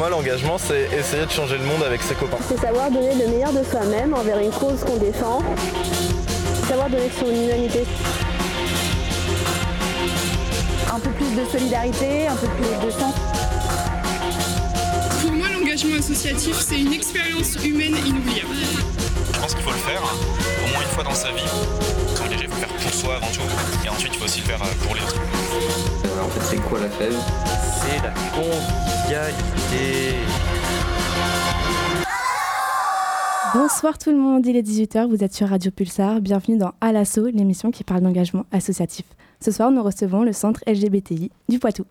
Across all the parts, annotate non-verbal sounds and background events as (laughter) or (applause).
moi, l'engagement, c'est essayer de changer le monde avec ses copains. C'est savoir donner le meilleur de soi-même envers une cause qu'on défend. Savoir donner son humanité. Un peu plus de solidarité, un peu plus de sens. Pour moi, l'engagement associatif, c'est une expérience humaine inoubliable. Je pense qu'il faut le faire, au moins une fois dans sa vie. S'engager, il faut le faire pour soi avant tout, et ensuite il faut aussi le faire pour les autres. en fait, c'est quoi la fève? C'est la Bonsoir tout le monde, il est 18h, vous êtes sur Radio Pulsar, bienvenue dans À l'assaut, l'émission qui parle d'engagement associatif. Ce soir, nous recevons le centre LGBTI du Poitou.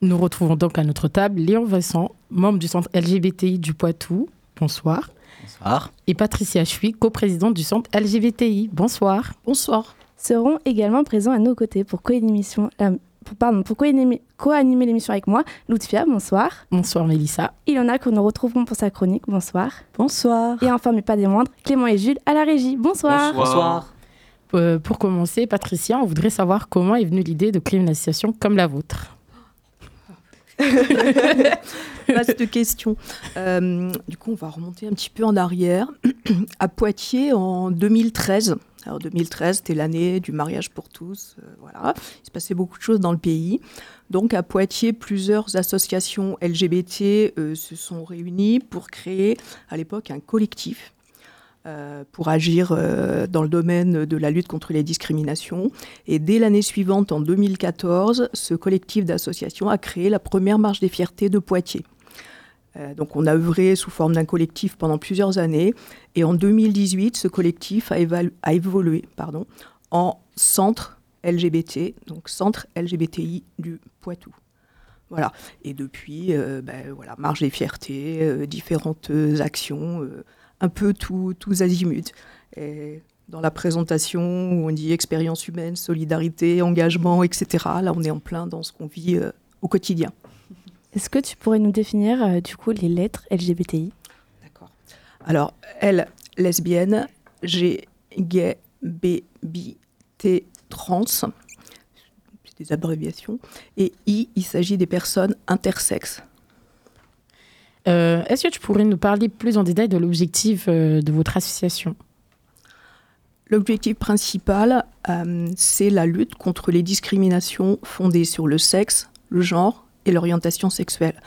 Nous retrouvons donc à notre table Léon Vincent, membre du centre LGBTI du Poitou. Bonsoir. Bonsoir. Et Patricia Chui, coprésidente du centre LGBTI. Bonsoir. Bonsoir. Seront également présents à nos côtés pour co-émission pardon, pour co-animer l'émission avec moi, Lutfia, bonsoir. Bonsoir Mélissa. Il en a que nous retrouverons pour sa chronique, bonsoir. Bonsoir. Et enfin, mais pas des moindres, Clément et Jules à la régie, bonsoir. Bonsoir. Euh, pour commencer, Patricia, on voudrait savoir comment est venue l'idée de créer une association comme la vôtre. (laughs) Vaste question. Euh, du coup, on va remonter un petit peu en arrière. (clears throat) à Poitiers, en 2013, alors 2013, c'était l'année du mariage pour tous. Euh, voilà, il se passait beaucoup de choses dans le pays. Donc à Poitiers, plusieurs associations LGBT euh, se sont réunies pour créer à l'époque un collectif euh, pour agir dans le domaine de la lutte contre les discriminations. Et dès l'année suivante, en 2014, ce collectif d'associations a créé la première marche des fiertés de Poitiers. Euh, donc on a œuvré sous forme d'un collectif pendant plusieurs années. Et en 2018, ce collectif a, évolué pardon, en centre LGBT, donc centre LGBTI du Poitou. Voilà. Et depuis, euh, ben, voilà, marge des fiertés, euh, différentes actions, un peu tous azimuts. Et dans la présentation où on dit expérience humaine, solidarité, engagement, etc. Là, on est en plein dans ce qu'on vit au quotidien. Est-ce que tu pourrais nous définir euh, du coup les lettres LGBTI D'accord. Alors, L, lesbienne, G, gay, B, bi, T, trans, c'est des abréviations, et I, il s'agit des personnes intersexes. Euh, est-ce que tu pourrais nous parler plus en détail de l'objectif euh, de votre association? L'objectif principal, c'est la lutte contre les discriminations fondées sur le sexe, le genre, et l'orientation sexuelle.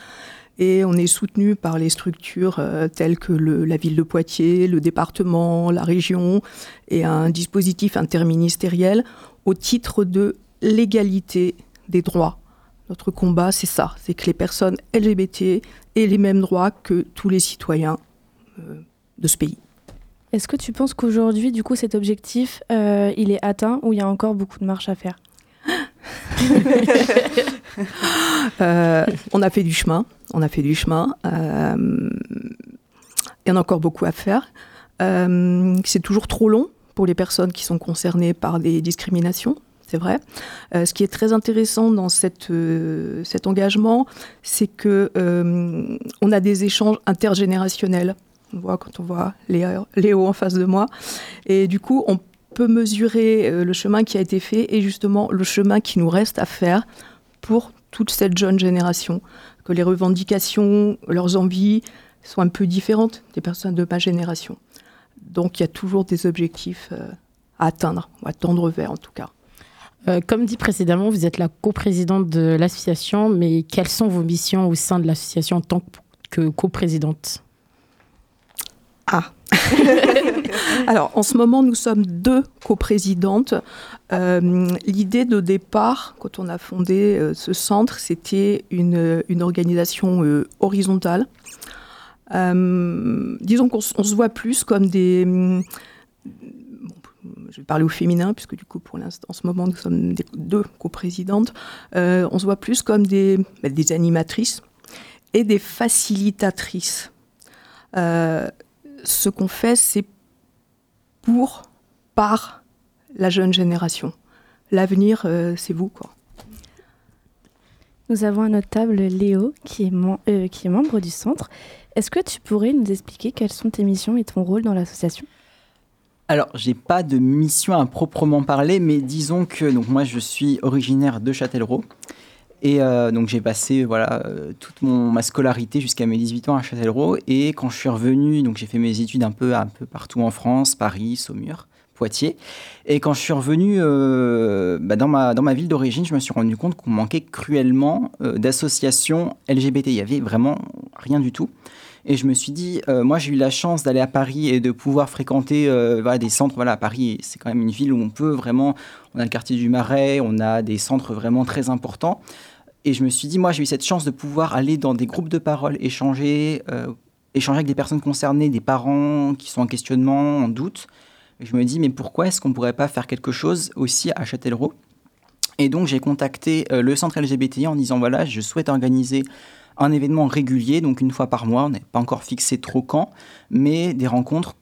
Et on est soutenu par les structures euh, telles que la ville de Poitiers, le département, la région et un dispositif interministériel au titre de l'égalité des droits. Notre combat, c'est ça, c'est que les personnes LGBT aient les mêmes droits que tous les citoyens euh, de ce pays. Est-ce que tu penses qu'aujourd'hui, du coup, cet objectif, euh, il est atteint ou il y a encore beaucoup de marche à faire? (laughs) Euh, on a fait du chemin, on a fait du chemin. Euh, il y en a encore beaucoup à faire. Euh, c'est toujours trop long pour les personnes qui sont concernées par des discriminations, c'est vrai. ce qui est très intéressant dans cet engagement, c'est que on a des échanges intergénérationnels. On voit quand on voit Léo, Léo en face de moi, et du coup, on peut mesurer le chemin qui a été fait et justement le chemin qui nous reste à faire pour toute cette jeune génération, que les revendications, leurs envies soient un peu différentes des personnes de ma génération. Donc il y a toujours des objectifs euh, à atteindre, ou à tendre vers en tout cas. Euh, comme dit précédemment, vous êtes la coprésidente de l'association, mais quelles sont vos missions au sein de l'association en tant que coprésidente? (laughs) Alors, en ce moment, nous sommes deux coprésidentes. Euh, L'idée de départ, quand on a fondé euh, ce centre, c'était une, organisation euh, horizontale. Disons qu'on se voit plus comme des... Bon, je vais parler au féminin, puisque du coup, pour l'instant, en ce moment, nous sommes deux coprésidentes. on se voit plus comme des, bah, des animatrices et des facilitatrices. Ce qu'on fait, c'est pour, par la jeune génération. L'avenir, euh, c'est vous, quoi. Nous avons à notre table Léo, qui est, euh, qui est membre du centre. Est-ce que tu pourrais nous expliquer quelles sont tes missions et ton rôle dans l'association? Alors, j'ai pas de mission à proprement parler, mais disons que donc moi je suis originaire de Châtellerault Et euh, donc j'ai passé voilà euh, toute ma scolarité jusqu'à mes 18 ans à Châtellerault. Et quand je suis revenu, donc j'ai fait mes études un peu, un peu partout en France, Paris, Saumur, Poitiers. Et quand je suis revenu euh, bah, dans, ma, dans ma ville d'origine, je me suis rendu compte qu'on manquait cruellement d'associations LGBT. Il y avait vraiment rien du tout. Et je me suis dit, moi j'ai eu la chance d'aller à Paris et de pouvoir fréquenter voilà, des centres. Voilà, Paris, c'est quand même une ville où on peut vraiment, on a le quartier du Marais, on a des centres vraiment très importants. Et je me suis dit, moi, j'ai eu cette chance de pouvoir aller dans des groupes de parole, échanger, euh, échanger avec des personnes concernées, des parents qui sont en questionnement, en doute. Je me dis, mais pourquoi est-ce qu'on ne pourrait pas faire quelque chose aussi à Châtellerault? Et donc, j'ai contacté euh, le centre LGBTI en disant, voilà, je souhaite organiser un événement régulier, donc une fois par mois, on n'est pas encore fixé trop quand, mais des rencontres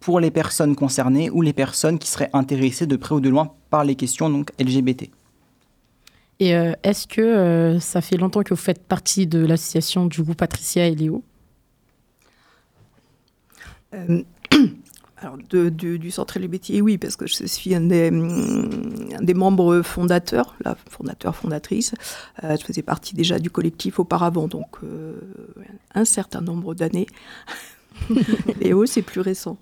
pour les personnes concernées ou les personnes qui seraient intéressées de près ou de loin par les questions donc LGBT. Et euh, est-ce que euh, ça fait longtemps que vous faites partie de l'association du groupe Patricia et Léo? Euh, (clears throat) alors du centre LGBT, oui, parce que je suis un des, un des membres fondateurs, la fondateur, fondatrice. je faisais partie déjà du collectif auparavant, donc un certain nombre d'années. (laughs) Léo, c'est plus récent.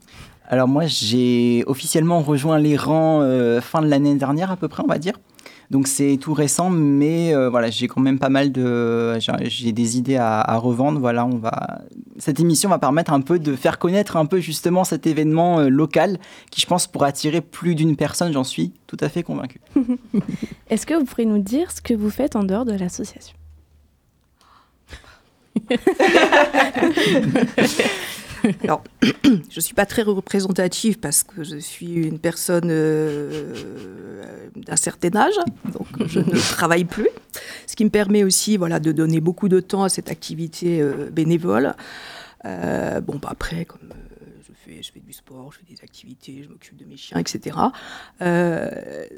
Alors moi, j'ai officiellement rejoint les rangs fin de l'année dernière à peu près, on va dire. Donc c'est tout récent, mais euh, voilà, j'ai quand même pas mal de, j'ai des idées à, revendre. Voilà, on va, cette émission va permettre un peu de faire connaître un peu justement cet événement euh, local qui, je pense, pourra attirer plus d'une personne. J'en suis tout à fait convaincu. (laughs) Est-ce que vous pourriez nous dire ce que vous faites en dehors de l'association? (laughs) (laughs) Alors, (coughs) je ne suis pas très représentative parce que je suis une personne euh, d'un certain âge, donc je ne (laughs) travaille plus. Ce qui me permet aussi voilà, de donner beaucoup de temps à cette activité euh, bénévole. Euh, bon, bah, après, comme je fais, je fais du sport, je fais des activités, je m'occupe de mes chiens, etc. ce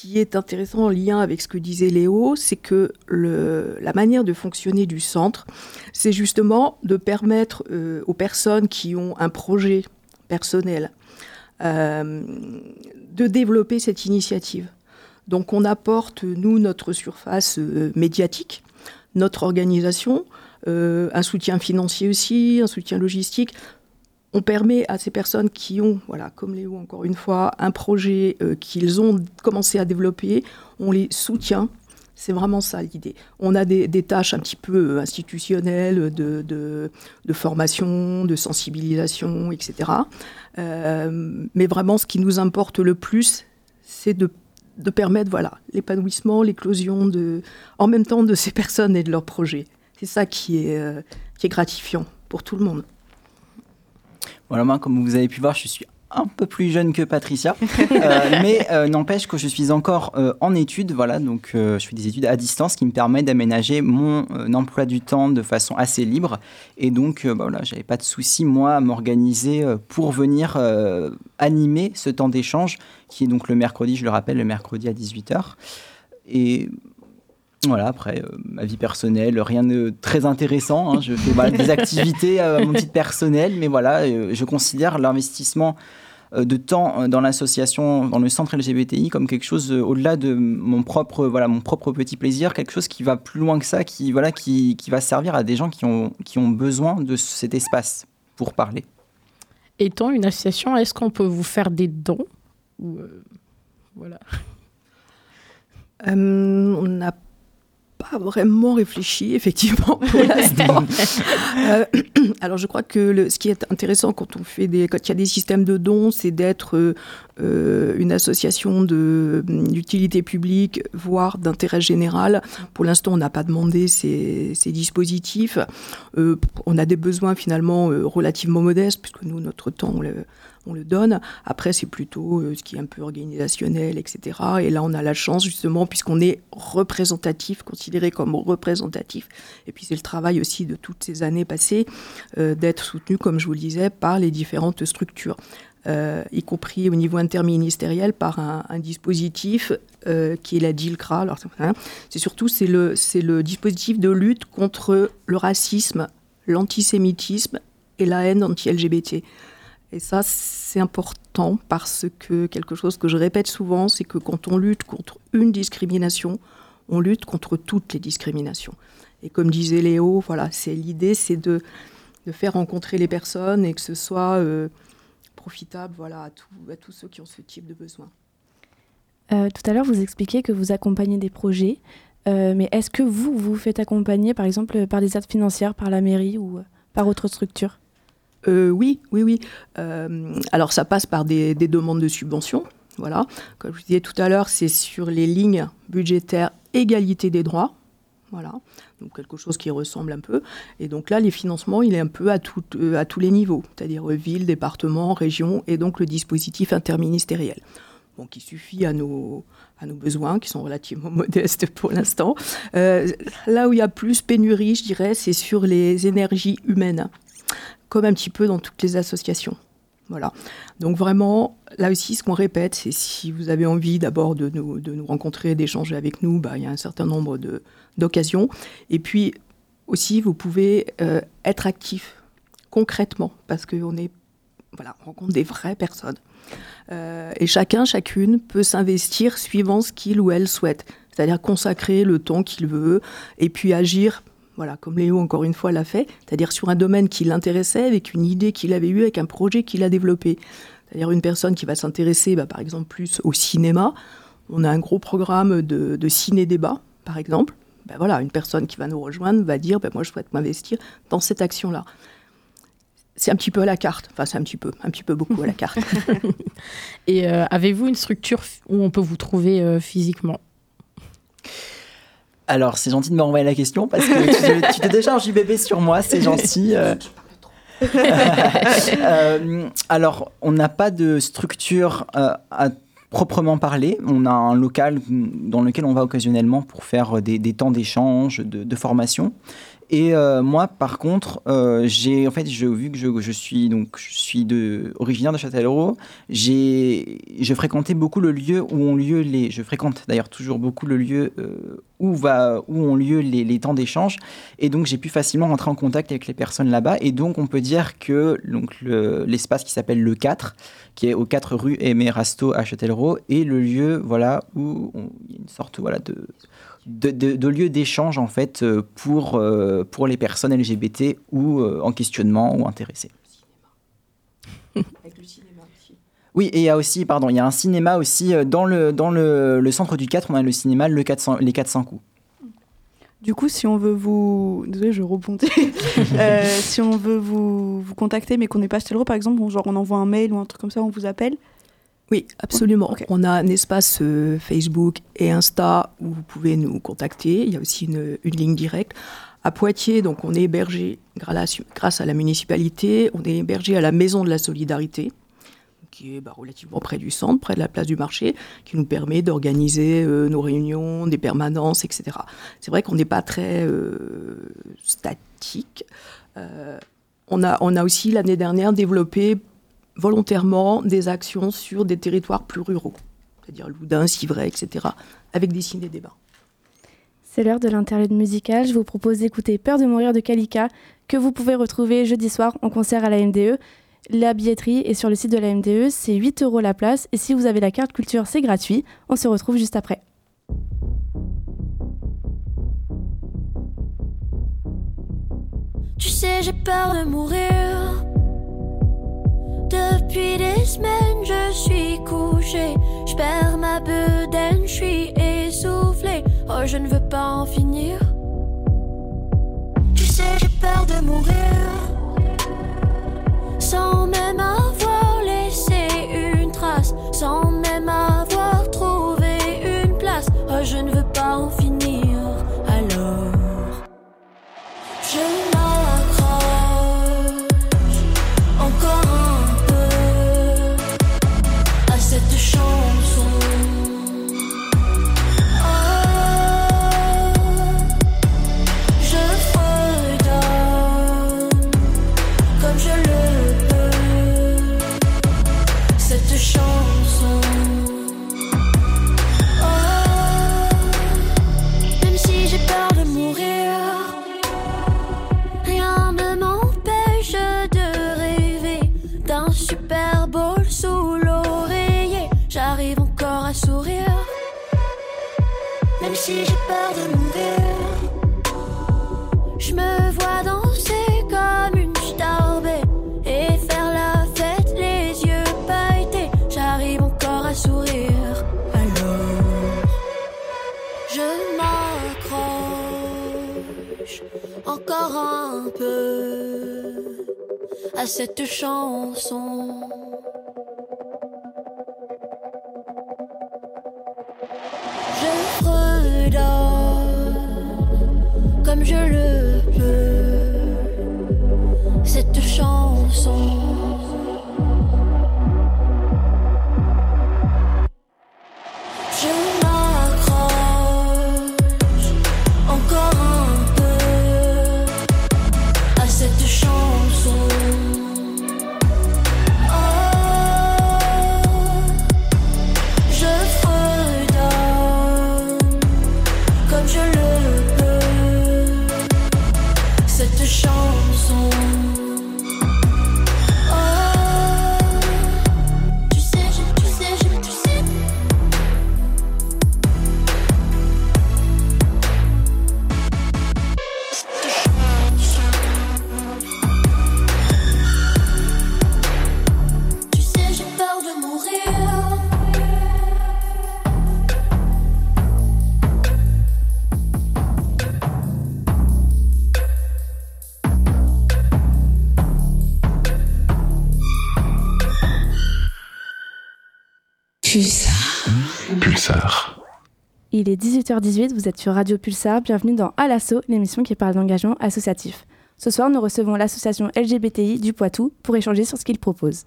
qui est intéressant en lien avec ce que disait Léo, c'est que la manière de fonctionner du centre, c'est justement de permettre euh, aux personnes qui ont un projet personnel euh, de développer cette initiative. Donc on apporte, nous, notre surface euh, médiatique, notre organisation, un soutien financier aussi, un soutien logistique, on permet à ces personnes qui ont, voilà, comme Léo encore une fois, un projet euh, qu'ils ont commencé à développer, on les soutient. C'est vraiment ça l'idée. On a des, tâches un petit peu euh, institutionnelles de, de, formation, de sensibilisation, etc. Euh, mais vraiment, ce qui nous importe le plus, c'est de, permettre voilà, l'épanouissement, l'éclosion de, en même temps de ces personnes et de leurs projets. C'est ça qui est, qui est gratifiant pour tout le monde. Voilà, moi, comme vous avez pu voir, je suis un peu plus jeune que Patricia, (laughs) euh, mais euh, n'empêche que je suis encore euh, en études. Voilà, donc je fais des études à distance qui me permettent d'aménager mon emploi du temps de façon assez libre. Et donc, bah, voilà, j'avais pas de souci moi à m'organiser pour venir animer ce temps d'échange qui est donc le mercredi, je le rappelle, le mercredi à 18h. Et voilà, après, euh, ma vie personnelle, rien de très intéressant. Hein. Je fais des activités à mon titre personnel, mais voilà, euh, je considère l'investissement euh, de temps dans l'association, dans le centre LGBTI, comme quelque chose au-delà de mon propre, voilà, mon propre petit plaisir, quelque chose qui va plus loin que ça, qui, voilà, qui, qui va servir à des gens qui ont, qui ont besoin de cet espace pour parler. Étant une association, est-ce qu'on peut vous faire des dons voilà? on n'a pas vraiment réfléchi, effectivement, pour l'instant. (laughs) Euh, (clears throat) alors, je crois que le, ce qui est intéressant quand on fait des, quand il y a des systèmes de dons, c'est d'être euh, une association d'utilité publique, voire d'intérêt général. Pour l'instant, on n'a pas demandé ces, dispositifs. Euh, on a des besoins finalement relativement modestes, puisque nous, notre temps, on le, on le donne. Après, c'est plutôt euh, ce qui est un peu organisationnel, etc. Et là, on a la chance, justement, puisqu'on est représentatif, considéré comme représentatif. Et puis, c'est le travail aussi de toutes ces années passées, euh, d'être soutenu, comme je vous le disais, par les différentes structures. Euh, y compris au niveau interministériel par un, dispositif qui est la DILCRA. Alors, c'est surtout c'est le, c'est le dispositif de lutte contre le racisme, l'antisémitisme et la haine anti-LGBT. Et ça, c'est important parce que quelque chose que je répète souvent, c'est que quand on lutte contre une discrimination, on lutte contre toutes les discriminations. Et comme disait Léo, voilà, c'est l'idée, c'est de, de, faire rencontrer les personnes et que ce soit euh, profitable voilà, à, à, tous ceux qui ont ce type de besoin. Euh, tout à l'heure, vous expliquez que vous accompagnez des projets, euh, mais est-ce que vous, vous faites accompagner, par exemple, par des aides financières, par la mairie ou par autre structure? Oui, oui, oui. alors, ça passe par des, des demandes de subventions. Voilà. Comme je vous disais tout à l'heure, c'est sur les lignes budgétaires égalité des droits. Voilà, donc quelque chose qui ressemble un peu. Et donc là, les financements, il est un peu à, euh, tous les niveaux, c'est-à-dire ville, département, région, et donc le dispositif interministériel. Donc il suffit à nos, à nos besoins, qui sont relativement (laughs) modestes pour l'instant. Euh, là où il y a plus pénurie, je dirais, c'est sur les énergies humaines, comme un petit peu dans toutes les associations. Voilà. Donc vraiment, là aussi, ce qu'on répète, c'est si vous avez envie d'abord de nous, rencontrer, d'échanger avec nous, bah, il y a un certain nombre d'occasions. Et puis aussi, vous pouvez euh, être actif concrètement, parce qu'on est, voilà, on rencontre des vraies personnes. Euh, et chacun, chacune peut s'investir suivant ce qu'il ou elle souhaite. C'est-à-dire consacrer le temps qu'il veut et puis agir voilà, comme Léo encore une fois l'a fait, c'est-à-dire sur un domaine qui l'intéressait, avec une idée qu'il avait eue, avec un projet qu'il a développé. C'est-à-dire une personne qui va s'intéresser, bah, par exemple, plus au cinéma. On a un gros programme de, ciné-débat, par exemple. Ben voilà, une personne qui va nous rejoindre va dire, ben moi je souhaite m'investir dans cette action-là. C'est un petit peu à la carte, enfin c'est un petit peu, un petit peu beaucoup à la carte. (laughs) Et euh, avez-vous une structure où on peut vous trouver euh, physiquement? Alors, c'est gentil de me renvoyer la question parce que tu, t'es déjà un JBB sur moi, c'est gentil. Euh. (laughs) Euh, alors, on n'a pas de structure euh, à proprement parler. On a un local dans lequel on va occasionnellement pour faire des, temps d'échange, de, de, formation. Et euh, moi, par contre, euh, j'ai en fait, je, vu que je, suis donc je suis originaire de Châtellerault, j'ai je fréquentais beaucoup le lieu où ont lieu les, je fréquente d'ailleurs toujours beaucoup le lieu euh, où va où ont lieu les, les temps d'échange, et donc j'ai pu facilement rentrer en contact avec les personnes là-bas, et donc on peut dire que donc l'espace qui s'appelle le 4, qui est aux 4 rue Aimé Rasto à Châtellerault, est le lieu voilà où il y a une sorte voilà de de, de, lieux d'échange en fait euh, pour, euh, pour les personnes LGBT ou euh, en questionnement ou intéressées. (laughs) Avec le cinéma aussi. Oui, et il y a aussi, pardon, il y a un cinéma aussi dans le, dans le, le centre du 4, on a le cinéma le 400, les 400 coups. Du coup, si on veut vous. Désolée, je rebondis. (laughs) si on veut vous, vous contacter, mais qu'on n'est pas à par exemple, genre on envoie un mail ou un truc comme ça, on vous appelle oui, absolument. On a un espace euh, Facebook et Insta où vous pouvez nous contacter. Il y a aussi une, ligne directe. À Poitiers, donc on est hébergé grâce à la municipalité, on est hébergé à la Maison de la Solidarité, qui est bah, relativement près du centre, près de la place du marché, qui nous permet d'organiser euh, nos réunions, des permanences, etc. C'est vrai qu'on n'est pas très euh, statique. on, a, on a aussi l'année dernière développé volontairement des actions sur des territoires plus ruraux, c'est-à-dire Loudun, Civray, etc., avec des signes des débats. C'est l'heure de l'interlude musical. Je vous propose d'écouter Peur de mourir de Kalika, que vous pouvez retrouver jeudi soir en concert à la MDE. La billetterie est sur le site de la MDE, c'est 8 euros la place, et si vous avez la carte culture, c'est gratuit. On se retrouve juste après. Tu sais, j'ai peur de mourir. Depuis des semaines, je suis couché. Je perds ma bedaine, je suis essoufflé. Oh, je ne veux pas en finir. Tu sais, j'ai peur de mourir. Il est 18h18, vous êtes sur Radio Pulsar, bienvenue dans À l'assaut, l'émission qui parle d'engagement associatif. Ce soir, nous recevons l'association LGBTI du Poitou pour échanger sur ce qu'ils proposent.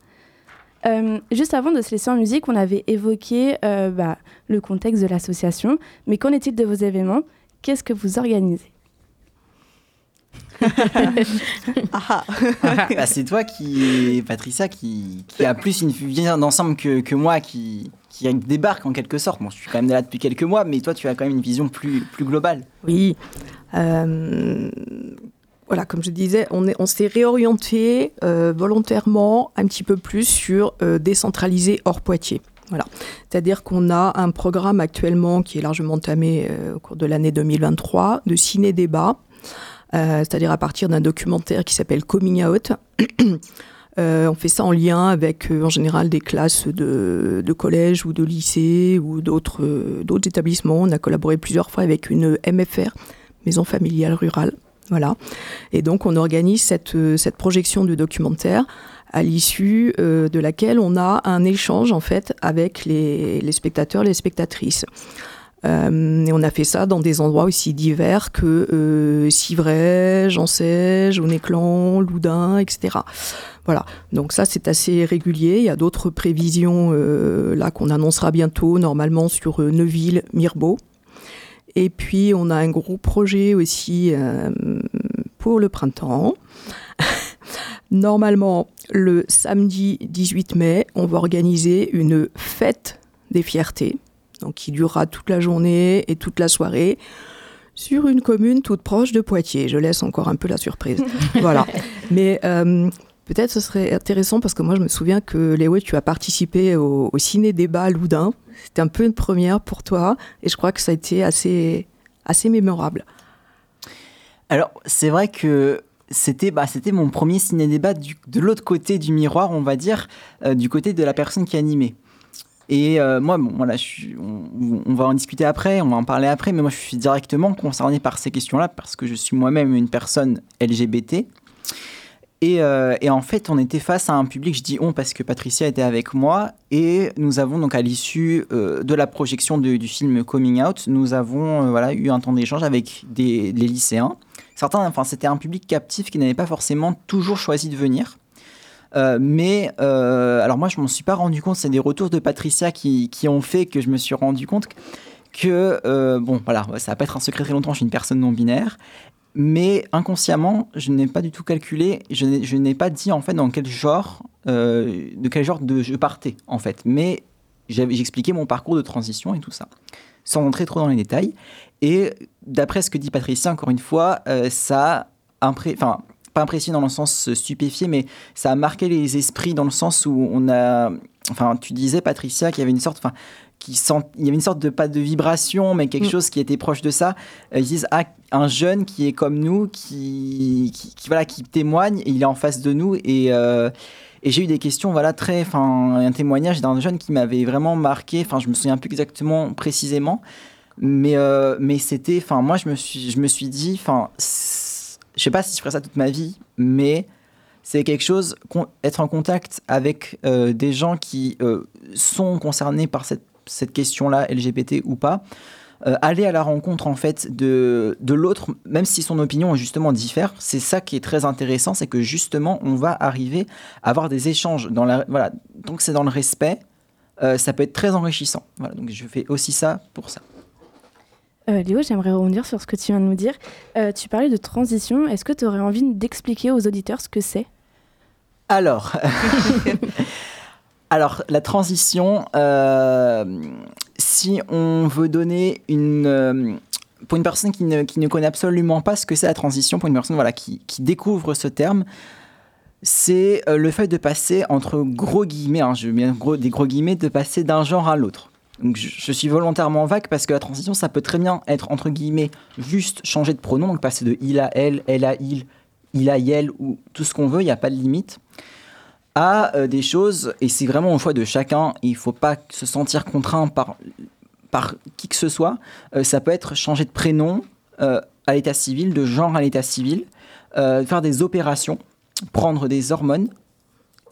Euh, juste avant de se laisser en musique, on avait évoqué euh, bah, le contexte de l'association, mais qu'en est-il de vos événements? Qu'est-ce que vous organisez? (laughs) Bah, c'est toi qui, Patricia, qui, qui a plus une vision d'ensemble que, que moi, qui, qui débarque en quelque sorte. Bon, je suis quand même là depuis quelques mois, mais toi, tu as quand même une vision plus, plus globale. Oui. Euh, voilà, comme je disais, on, est- on s'est réorienté euh, volontairement un petit peu plus sur euh, décentralisé hors Poitiers. Voilà. C'est-à-dire qu'on a un programme actuellement qui est largement entamé euh, au cours de l'année 2023 de ciné-débat, c'est-à-dire à partir d'un documentaire qui s'appelle Coming Out. (clears throat) Euh, on fait ça en lien avec, euh, en général, des classes de, de collège ou de lycée ou d'autres euh, établissements. On a collaboré plusieurs fois avec une MFR, Maison familiale rurale. Voilà. Et donc, on organise cette, euh, cette projection du documentaire à l'issue euh, de laquelle on a un échange, en fait, avec les spectateurs, les spectatrices. Euh, et on a fait ça dans des endroits aussi divers que euh, Civray, Jansège, Onéclan, Loudun, etc. Voilà, donc ça c'est assez régulier. Il y a d'autres prévisions euh, là qu'on annoncera bientôt, normalement sur euh, Neuville, Mirbeau. Et puis on a un gros projet aussi euh, pour le printemps. (laughs) Normalement, le samedi 18 mai, on va organiser une fête des fiertés, donc qui durera toute la journée et toute la soirée sur une commune toute proche de Poitiers. Je laisse encore un peu la surprise. (laughs) voilà. Mais euh, peut-être ce serait intéressant parce que moi je me souviens que Léo, tu as participé au, au ciné-débat à Loudun. C'était un peu une première pour toi et je crois que ça a été assez, assez mémorable. Alors, c'est vrai que c'était bah, c'était mon premier ciné-débat de l'autre côté du miroir, on va dire, euh, du côté de la personne qui animait. Et euh, moi, bon, voilà, on, va en discuter après, on va en parler après, mais moi, je suis directement concerné par ces questions-là parce que je suis moi-même une personne LGBT. Et, euh, et en fait, on était face à un public, je dis on parce que Patricia était avec moi, et nous avons donc à l'issue euh, de la projection du film Coming Out, nous avons voilà, eu un temps d'échange avec des, lycéens. Certains, enfin, c'était un public captif qui n'avait pas forcément toujours choisi de venir. Euh, mais euh, alors moi, je m'en suis pas rendu compte. C'est des retours de Patricia qui, qui ont fait que je me suis rendu compte que euh, bon, voilà, ça va pas être un secret très longtemps. Je suis une personne non binaire, mais inconsciemment, je n'ai pas du tout calculé. Je n'ai, pas dit en fait dans quel genre, de quel genre de je partais en fait. Mais j'expliquais mon parcours de transition et tout ça, sans rentrer trop dans les détails. Et d'après ce que dit Patricia, encore une fois, ça a impré- enfin, pas impressionné dans le sens stupéfié, mais ça a marqué les esprits dans le sens où on a. Enfin, tu disais, Patricia, qu'il y avait une sorte. Enfin, qui sent, il y avait une sorte de pas de vibration, mais quelque Mm. chose qui était proche de ça. Euh, Ils disent ah, un jeune qui est comme nous, qui, qui, qui, voilà, qui témoigne, et il est en face de nous et euh, et j'ai eu des questions, voilà, très, enfin, un témoignage d'un jeune qui m'avait vraiment marqué. Enfin, je me souviens plus exactement précisément, mais euh, mais c'était, enfin, moi, je me suis, je me suis dit, enfin, je sais pas si je ferai ça toute ma vie, mais c'est quelque chose, être en contact avec euh, des gens qui euh, sont concernés par cette, cette question-là, LGBT ou pas, euh, aller à la rencontre en fait de, de l'autre, même si son opinion justement diffère, c'est ça qui est très intéressant, c'est que justement on va arriver à avoir des échanges dans la, voilà, donc c'est dans le respect, ça peut être très enrichissant. Voilà, donc je fais aussi ça pour ça. Euh, Léo, j'aimerais rebondir sur ce que tu viens de nous dire. Euh, tu parlais de transition. Est-ce que tu aurais envie d'expliquer aux auditeurs ce que c'est? Alors, (laughs) alors, la transition, euh, si on veut donner une... pour une personne qui ne, qui ne, connaît absolument pas ce que c'est la transition, pour une personne voilà, qui, qui découvre ce terme, c'est le fait de passer entre gros guillemets, hein, je mets gros, des gros guillemets, de passer d'un genre à l'autre. Je, suis volontairement vague parce que la transition, ça peut très bien être entre guillemets juste changer de pronom, donc passer de il à elle, elle à il, il à elle ou tout ce qu'on veut, il n'y a pas de limite, à euh, des choses, et c'est vraiment au choix de chacun, il ne faut pas se sentir contraint par, par qui que ce soit. Euh, ça peut être changer de prénom euh, à l'état civil, de genre à l'état civil, faire des opérations, prendre des hormones,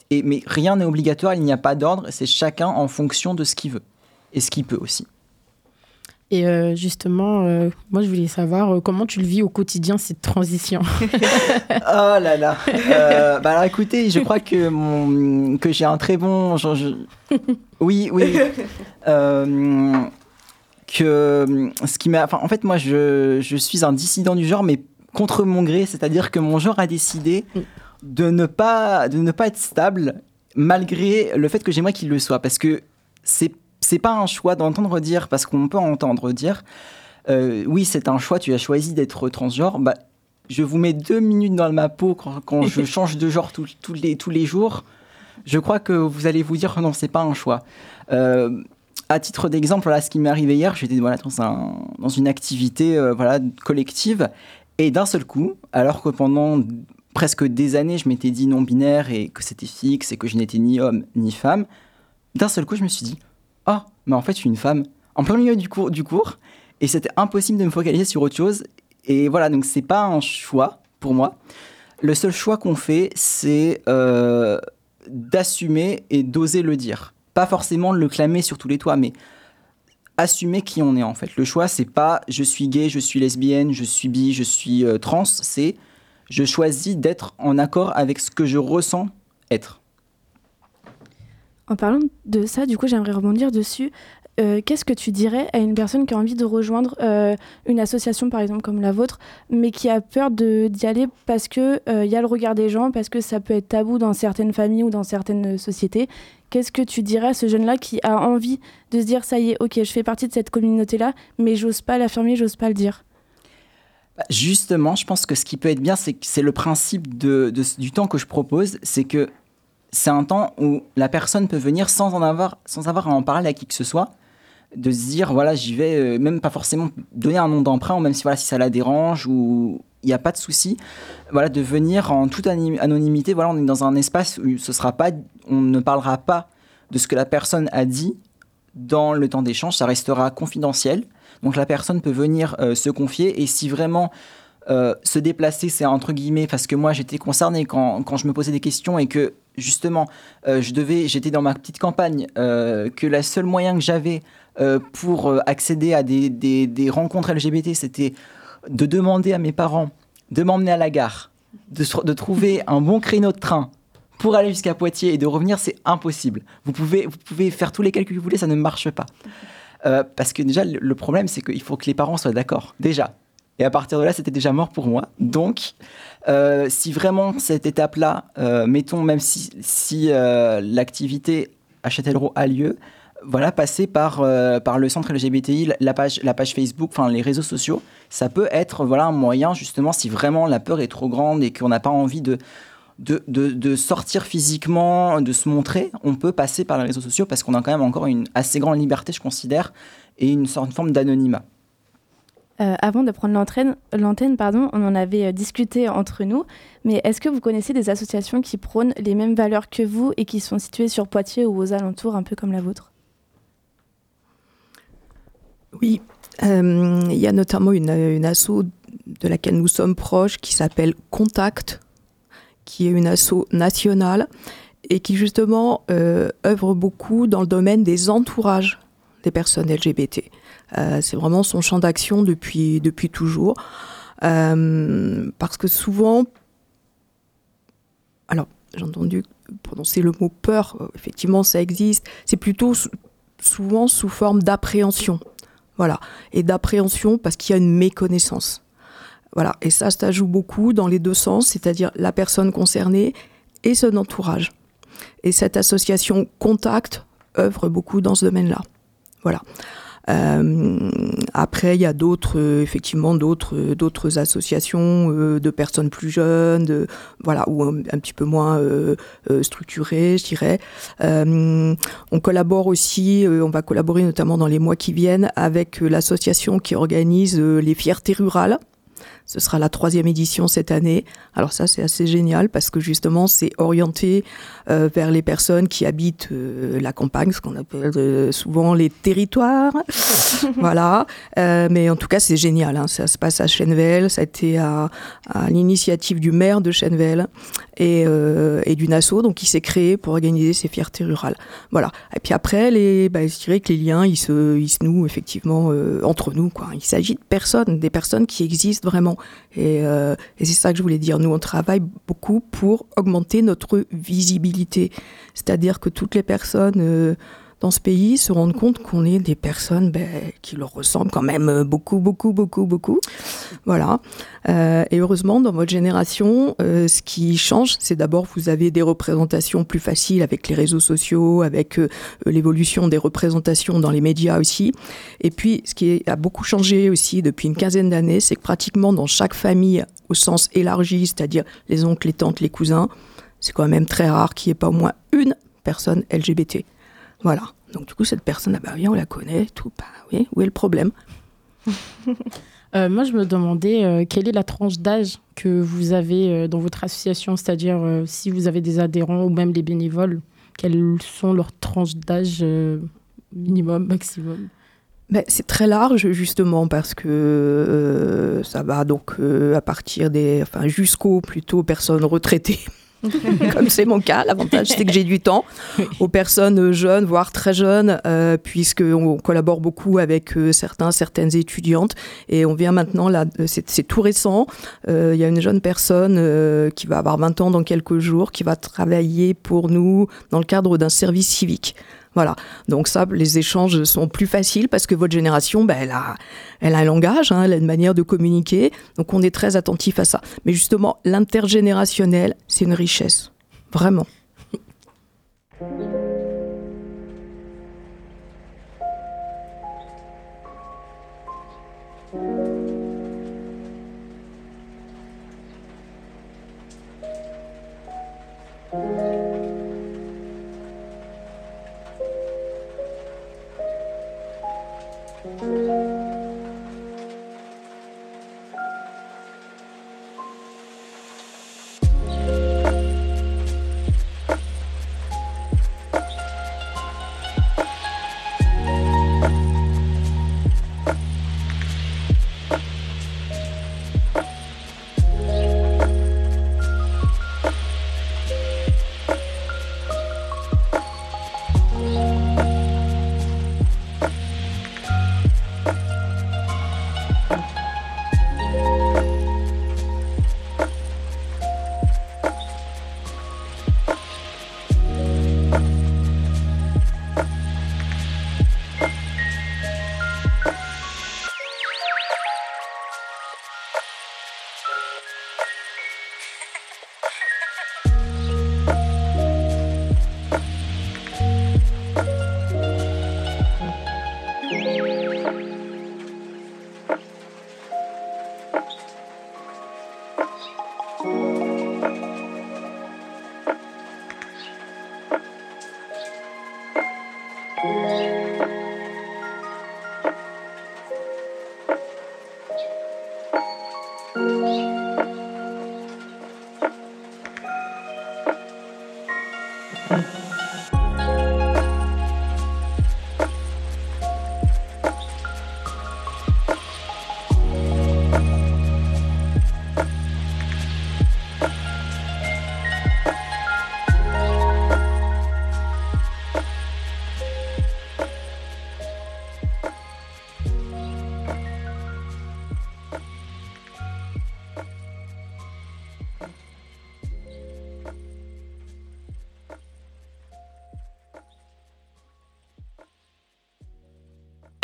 et, mais rien n'est obligatoire, il n'y a pas d'ordre, c'est chacun en fonction de ce qu'il veut et ce qu'il peut aussi. Et euh, justement, euh, moi, je voulais savoir euh, comment tu le vis au quotidien, cette transition. (laughs) oh là là. bah alors, écoutez, je crois que, mon, que j'ai un très bon. Oui, oui. que ce qui m'a. Enfin, en fait, moi, je, je, suis un dissident du genre, mais contre mon gré, c'est-à-dire que mon genre a décidé de ne pas, de ne pas être stable, malgré le fait que j'aimerais qu'il le soit. Parce que c'est c'est pas un choix d'entendre dire, parce qu'on peut entendre dire, euh, oui, c'est un choix, tu as choisi d'être transgenre. Bah, je vous mets deux minutes dans ma peau quand, je (laughs) change de genre tous les, tous les jours. Je crois que vous allez vous dire non, c'est pas un choix. Euh, à titre d'exemple, là, ce qui m'est arrivé hier, j'étais voilà, dans, un, dans une activité euh, voilà, collective, et d'un seul coup, alors que pendant presque des années, je m'étais dit non binaire et que c'était fixe et que je n'étais ni homme ni femme, d'un seul coup, je me suis dit ah, mais en fait, je suis une femme en plein milieu du cours, et c'était impossible de me focaliser sur autre chose. Et voilà, donc c'est pas un choix pour moi. Le seul choix qu'on fait, c'est euh, d'assumer et d'oser le dire. Pas forcément le clamer sur tous les toits, mais assumer qui on est en fait. Le choix, c'est pas je suis gay, je suis lesbienne, je suis bi, je suis euh, trans, c'est je choisis d'être en accord avec ce que je ressens être. En parlant de ça, du coup, j'aimerais rebondir dessus. Euh, qu'est-ce que tu dirais à une personne qui a envie de rejoindre euh, une association, par exemple, comme la vôtre, mais qui a peur d'y aller parce qu'il il euh, y a le regard des gens, parce que ça peut être tabou dans certaines familles ou dans certaines sociétés? Qu'est-ce que tu dirais à ce jeune-là qui a envie de se dire, ça y est, ok, je fais partie de cette communauté-là, mais j'ose pas l'affirmer, j'ose pas le dire? Bah, Justement, je pense que ce qui peut être bien, c'est le principe du temps que je propose, c'est que c'est un temps où la personne peut venir sans en avoir, sans avoir à en parler à qui que ce soit, de se dire voilà j'y vais, euh, même pas forcément donner un nom d'emprunt même si voilà si ça la dérange ou il n'y a pas de souci, voilà de venir en toute anonymité. Voilà on est dans un espace où ce sera pas, on ne parlera pas de ce que la personne a dit dans le temps d'échange, ça restera confidentiel. Donc la personne peut venir euh, se confier et si vraiment euh, se déplacer, c'est entre guillemets, parce que moi j'étais concerné quand, quand, je me posais des questions et que justement euh, je devais, j'étais dans ma petite campagne, euh, que le seul moyen que j'avais pour accéder à des, des, des rencontres LGBT, c'était de demander à mes parents de m'emmener à la gare, de, de trouver (laughs) un bon créneau de train pour aller jusqu'à Poitiers et de revenir, c'est impossible. Vous pouvez, vous pouvez faire tous les calculs que vous voulez, ça ne marche pas. parce que déjà, le problème, c'est qu'il faut que les parents soient d'accord. Déjà, et à partir de là, c'était déjà mort pour moi. Donc, euh, si vraiment cette étape-là, euh, mettons, même si, si euh, l'activité à Châtellerault a lieu, voilà, passer par, par le centre LGBTI, la page, la page Facebook, enfin les réseaux sociaux, ça peut être voilà, un moyen, justement, si vraiment la peur est trop grande et qu'on n'a pas envie de, de, de, de, sortir physiquement, de se montrer, on peut passer par les réseaux sociaux parce qu'on a quand même encore une assez grande liberté, je considère, et une, sorte, une forme d'anonymat. Euh, avant de prendre l'antenne, pardon, on en avait euh, discuté entre nous, mais est-ce que vous connaissez des associations qui prônent les mêmes valeurs que vous et qui sont situées sur Poitiers ou aux alentours, un peu comme la vôtre? Oui, euh, il y a notamment une, une asso de laquelle nous sommes proches, qui s'appelle Contact, qui est une asso nationale et qui justement œuvre beaucoup dans le domaine des entourages des personnes LGBT. Euh, c'est vraiment son champ d'action depuis, depuis toujours. Euh, parce que souvent, alors j'ai entendu prononcer le mot peur, euh, effectivement ça existe, c'est plutôt sou- souvent sous forme d'appréhension. Voilà. Et d'appréhension parce qu'il y a une méconnaissance. Voilà. Et ça, ça joue beaucoup dans les deux sens, c'est-à-dire la personne concernée et son entourage. Et cette association Contact œuvre beaucoup dans ce domaine-là. Voilà. Euh, après, il y a d'autres, euh, effectivement, d'autres, euh, d'autres associations de personnes plus jeunes, voilà, ou un, un petit peu moins structurées, je dirais. On collabore aussi, on va collaborer notamment dans les mois qui viennent avec l'association qui organise les fiertés rurales. Ce sera la troisième édition cette année. Alors ça, c'est assez génial parce que justement, c'est orienté euh, vers les personnes qui habitent euh, la campagne, ce qu'on appelle euh, souvent les territoires. (laughs) voilà. Mais en tout cas, c'est génial. hein. Ça se passe à Chenvel. Ça a été à, à l'initiative du maire de Chenvel et, et d'une asso donc qui s'est créé pour organiser ces fiertés rurales. Voilà. Et puis après, les, bah, je dirais que les liens, ils se, ils se nouent effectivement entre nous. Quoi. Il s'agit de personnes, des personnes qui existent vraiment. Et, euh, et c'est ça que je voulais dire. Nous, on travaille beaucoup pour augmenter notre visibilité. C'est-à-dire que toutes les personnes euh, dans ce pays se rendent compte qu'on est des personnes ben, qui leur ressemblent quand même euh, beaucoup, beaucoup, beaucoup, beaucoup. Voilà. Euh, et heureusement, dans votre génération, euh, ce qui change, c'est d'abord vous avez des représentations plus faciles avec les réseaux sociaux, avec l'évolution des représentations dans les médias aussi. Et puis, ce qui a beaucoup changé aussi depuis une quinzaine d'années, c'est que pratiquement dans chaque famille, au sens élargi, c'est-à-dire les oncles, les tantes, les cousins, c'est quand même très rare qu'il n'y ait pas au moins une personne LGBT. Voilà. Donc du coup, cette personne, ah bah oui, on la connaît, tout. Bah oui, où est le problème? (laughs) Euh, moi, je me demandais euh, quelle est la tranche d'âge que vous avez euh, dans votre association, c'est-à-dire si vous avez des adhérents ou même les bénévoles, quelles sont leurs tranches d'âge minimum, maximum? Ben, c'est très large justement parce que euh, ça va donc euh, à partir des, enfin jusqu'aux plutôt personnes retraitées. (laughs) Comme c'est mon cas, l'avantage c'est que j'ai du temps aux personnes jeunes, voire très jeunes, euh, puisque on collabore beaucoup avec euh, certains, certaines étudiantes. Et on vient maintenant là, euh, c'est tout récent. Euh, Il y a une jeune personne qui va avoir 20 ans dans quelques jours, qui va travailler pour nous dans le cadre d'un service civique. Voilà. Donc ça, les échanges sont plus faciles parce que votre génération, ben, elle, a, elle a un langage, hein, elle a une manière de communiquer. Donc on est très attentif à ça. Mais justement, l'intergénérationnel, c'est une richesse. Vraiment.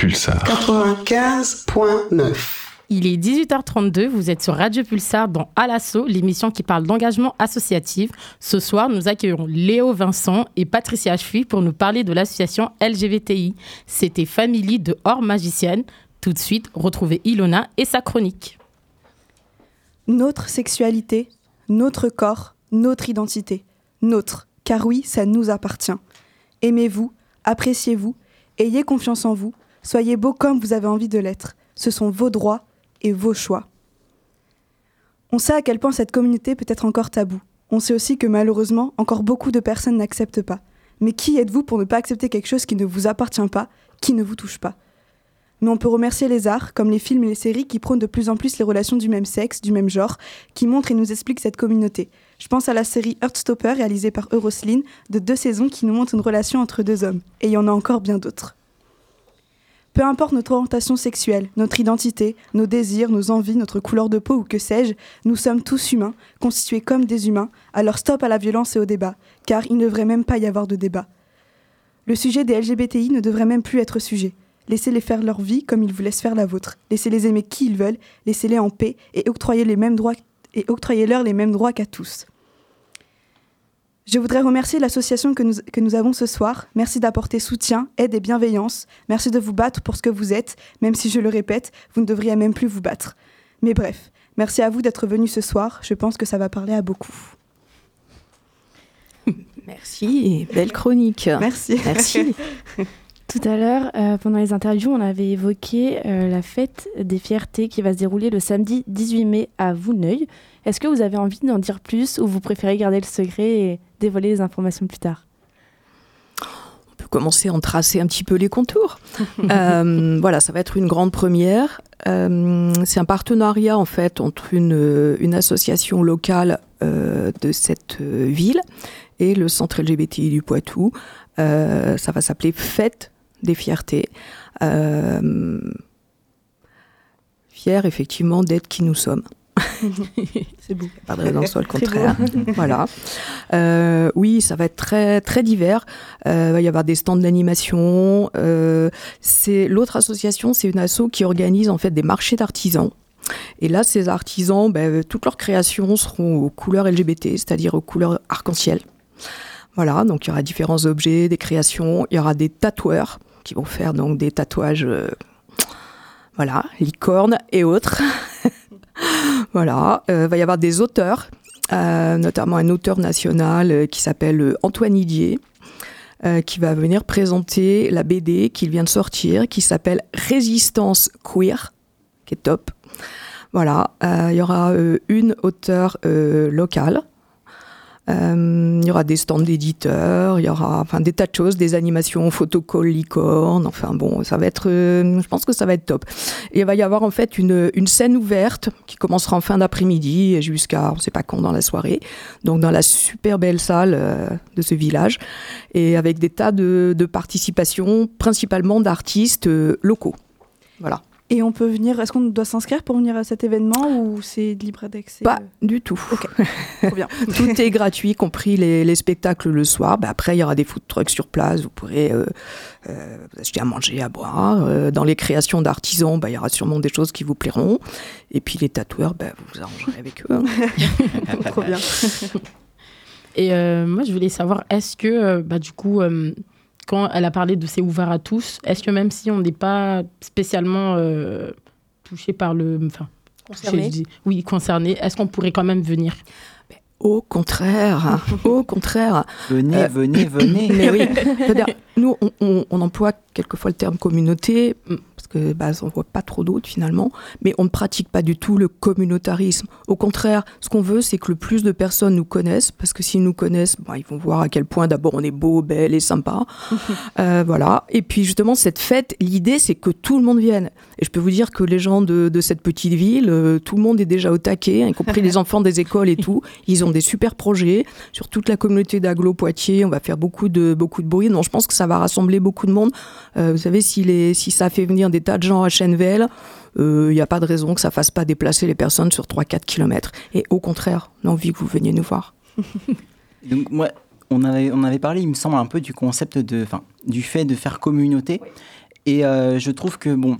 Pulsar. 95.9. Il est 18h32, vous êtes sur Radio Pulsar dans À l'assaut, l'émission qui parle d'engagement associatif. Ce soir, nous accueillons Léo Vincent et Patricia Chuy pour nous parler de l'association LGBTI. C'était Family de Hors Magicienne. Tout de suite, retrouvez Ilona et sa chronique. Notre sexualité, notre corps, notre identité. Notre, car oui, ça nous appartient. Aimez-vous, appréciez-vous, ayez confiance en vous, soyez beau comme vous avez envie de l'être. Ce sont vos droits et vos choix. On sait à quel point cette communauté peut être encore taboue. On sait aussi que malheureusement, encore beaucoup de personnes n'acceptent pas. Mais qui êtes-vous pour ne pas accepter quelque chose qui ne vous appartient pas, qui ne vous touche pas? Mais on peut remercier les arts, comme les films et les séries qui prônent de plus en plus les relations du même sexe, du même genre, qui montrent et nous expliquent cette communauté. Je pense à la série Heartstopper réalisée par Eurosline, de deux saisons qui nous montre une relation entre deux hommes. Et il y en a encore bien d'autres. Peu importe notre orientation sexuelle, notre identité, nos désirs, nos envies, notre couleur de peau ou que sais-je, nous sommes tous humains, constitués comme des humains, alors stop à la violence et au débat, car il ne devrait même pas y avoir de débat. Le sujet des LGBTI ne devrait même plus être sujet. Laissez-les faire leur vie comme ils vous laissent faire la vôtre. Laissez-les aimer qui ils veulent, laissez-les en paix et octroyez les mêmes droits octroyez-leur les mêmes droits qu'à tous. Je voudrais remercier l'association que nous, que nous avons ce soir. Merci d'apporter soutien, aide et bienveillance. Merci de vous battre pour ce que vous êtes, même si je le répète, vous ne devriez même plus vous battre. Mais bref, merci à vous d'être venus ce soir. Je pense que ça va parler à beaucoup. (laughs) Merci, belle chronique. Merci. Merci. (laughs) Tout à l'heure, euh, pendant les interviews, on avait évoqué euh, la fête des fiertés qui va se dérouler le samedi 18 mai à Vouneuil. Est-ce que vous avez envie d'en dire plus ou vous préférez garder le secret et dévoiler les informations plus tard On peut commencer à en tracer un petit peu les contours. (laughs) euh, voilà, ça va être une grande première. Euh, c'est un partenariat en fait entre une, association locale euh, de cette ville et le centre LGBTI du Poitou. Ça va s'appeler Fête des fiertés. Euh, fier effectivement d'être qui nous sommes. (laughs) c'est beau. Pas de raison soit le contraire. voilà. Euh, oui, ça va être très très divers. Euh, il va y avoir des stands d'animation. Euh, c'est l'autre association, c'est une asso qui organise en fait des marchés d'artisans. Et là, ces artisans, ben, toutes leurs créations seront aux couleurs LGBT, c'est-à-dire aux couleurs arc-en-ciel. Voilà, donc il y aura différents objets, des créations. Il y aura des tatoueurs qui vont faire donc des tatouages, euh, voilà, licornes et autres. (laughs) voilà, il euh, va y avoir des auteurs, euh, notamment un auteur national euh, qui s'appelle Antoine Didier, euh, qui va venir présenter la BD qu'il vient de sortir, qui s'appelle Résistance queer, qui est top. Voilà, il y aura une auteure locale. Euh, il y aura des stands d'éditeurs, il y aura enfin des tas de choses, des animations, photocall, licorne, enfin bon, ça va être, euh, je pense que ça va être top. Et il va y avoir en fait une, une scène ouverte qui commencera en fin d'après-midi jusqu'à on sait pas quand dans la soirée, donc dans la super belle salle euh, de ce village, et avec des tas de, de participations, principalement d'artistes euh, locaux. Voilà. Et on peut venir, est-ce qu'on doit s'inscrire pour venir à cet événement ou c'est libre d'accès Pas du tout. Ok, (laughs) trop bien. Tout est gratuit, compris les, les spectacles le soir. Bah, après, il y aura des food trucks sur place. Vous pourrez euh, euh, vous acheter à manger, à boire. Euh, dans les créations d'artisans, bah, il y aura sûrement des choses qui vous plairont. Et puis les tatoueurs, bah, vous vous arrangerez avec eux. hein. (laughs) trop bien. (laughs) Et euh, moi, je voulais savoir, est-ce que, euh, bah, du coup, euh, quand elle a parlé de c'est ouvert à tous, est-ce que même si on n'est pas spécialement euh, touché par le. Enfin, Concerné. je dis- Oui, concerné, est-ce qu'on pourrait quand même venir? Au contraire, (laughs) au contraire. Venez, Euh, venez, (coughs) venez. Mais oui, C'est-à-dire, nous, on, on- on emploie quelquefois le terme communauté, mm, que bah, on voit pas trop d'autres finalement, mais on ne pratique pas du tout le communautarisme. Au contraire, ce qu'on veut, c'est que le plus de personnes nous connaissent, parce que s'ils nous connaissent, bah, ils vont voir à quel point d'abord on est beau, belle et sympa. (laughs) Euh, voilà. Et puis justement, cette fête, l'idée, c'est que tout le monde vienne. Et je peux vous dire que les gens de, de cette petite ville, euh, tout le monde est déjà au taquet, y compris les (laughs) enfants des écoles et tout. Ils ont des super projets sur toute la communauté d'Aglo Poitiers. On va faire beaucoup de beaucoup de bruit. Donc je pense que ça va rassembler beaucoup de monde. Euh, vous savez, si, les, si ça fait venir des tas de gens à Chenvel, il n'y a pas de raison que ça fasse pas déplacer les personnes sur 3-4 kilomètres. Et au contraire, on a envie que vous veniez nous voir. (laughs) Donc moi, on avait, on avait parlé, il me semble, un peu du concept de, enfin, du fait de faire communauté. Et euh, je trouve que, bon,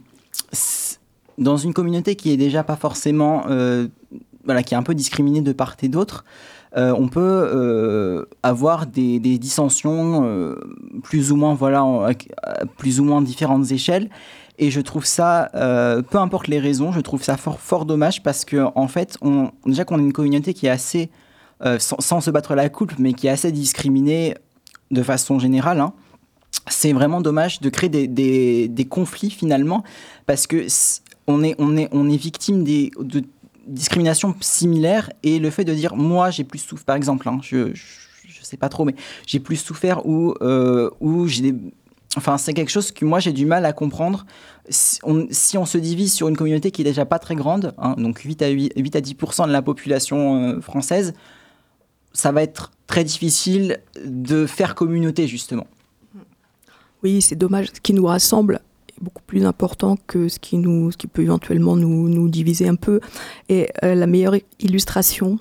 dans une communauté qui est déjà pas forcément. euh, voilà, qui est un peu discriminée de part et d'autre, euh, on peut euh, avoir des, des dissensions euh, plus ou moins, voilà, en- à à plus ou moins différentes échelles. Et je trouve ça, euh, peu importe les raisons, je trouve ça fort, dommage parce que, en fait, déjà qu'on est une communauté qui est assez, euh, sans, se battre la coupe, mais qui est assez discriminée de façon générale, hein, c'est vraiment dommage de créer des, conflits finalement parce que s- on est, on est, on est victime des, de discriminations similaires et le fait de dire moi j'ai plus souffert, par exemple, hein, je, je, je sais pas trop, mais j'ai plus souffert ou, euh, ou j'ai des. Enfin, c'est quelque chose que moi j'ai du mal à comprendre. Si on, se divise sur une communauté qui est déjà pas très grande, hein, donc 8 à, 8, 8 à 10% de la population euh, française, ça va être très difficile de faire communauté justement. Oui, c'est dommage. Ce qui nous rassemble est beaucoup plus important que ce qui, nous, ce qui peut éventuellement nous, nous diviser un peu. Et euh, la meilleure illustration,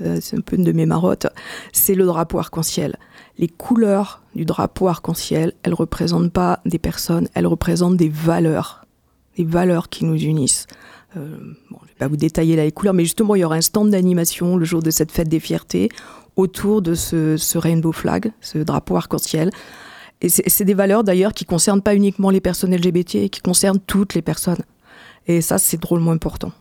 euh, c'est un peu une de mes marottes, c'est le drapeau arc-en-ciel. Les couleurs du drapeau arc-en-ciel, elles ne représentent pas des personnes, elles représentent des valeurs, des valeurs qui nous unissent. Euh, bon, je ne vais pas vous détailler là les couleurs, mais justement, il y aura un stand d'animation le jour de cette fête des fiertés autour de ce, ce rainbow flag, ce drapeau arc-en-ciel. Et c'est des valeurs d'ailleurs qui concernent pas uniquement les personnes LGBT, qui concernent toutes les personnes. Et ça, c'est drôlement important.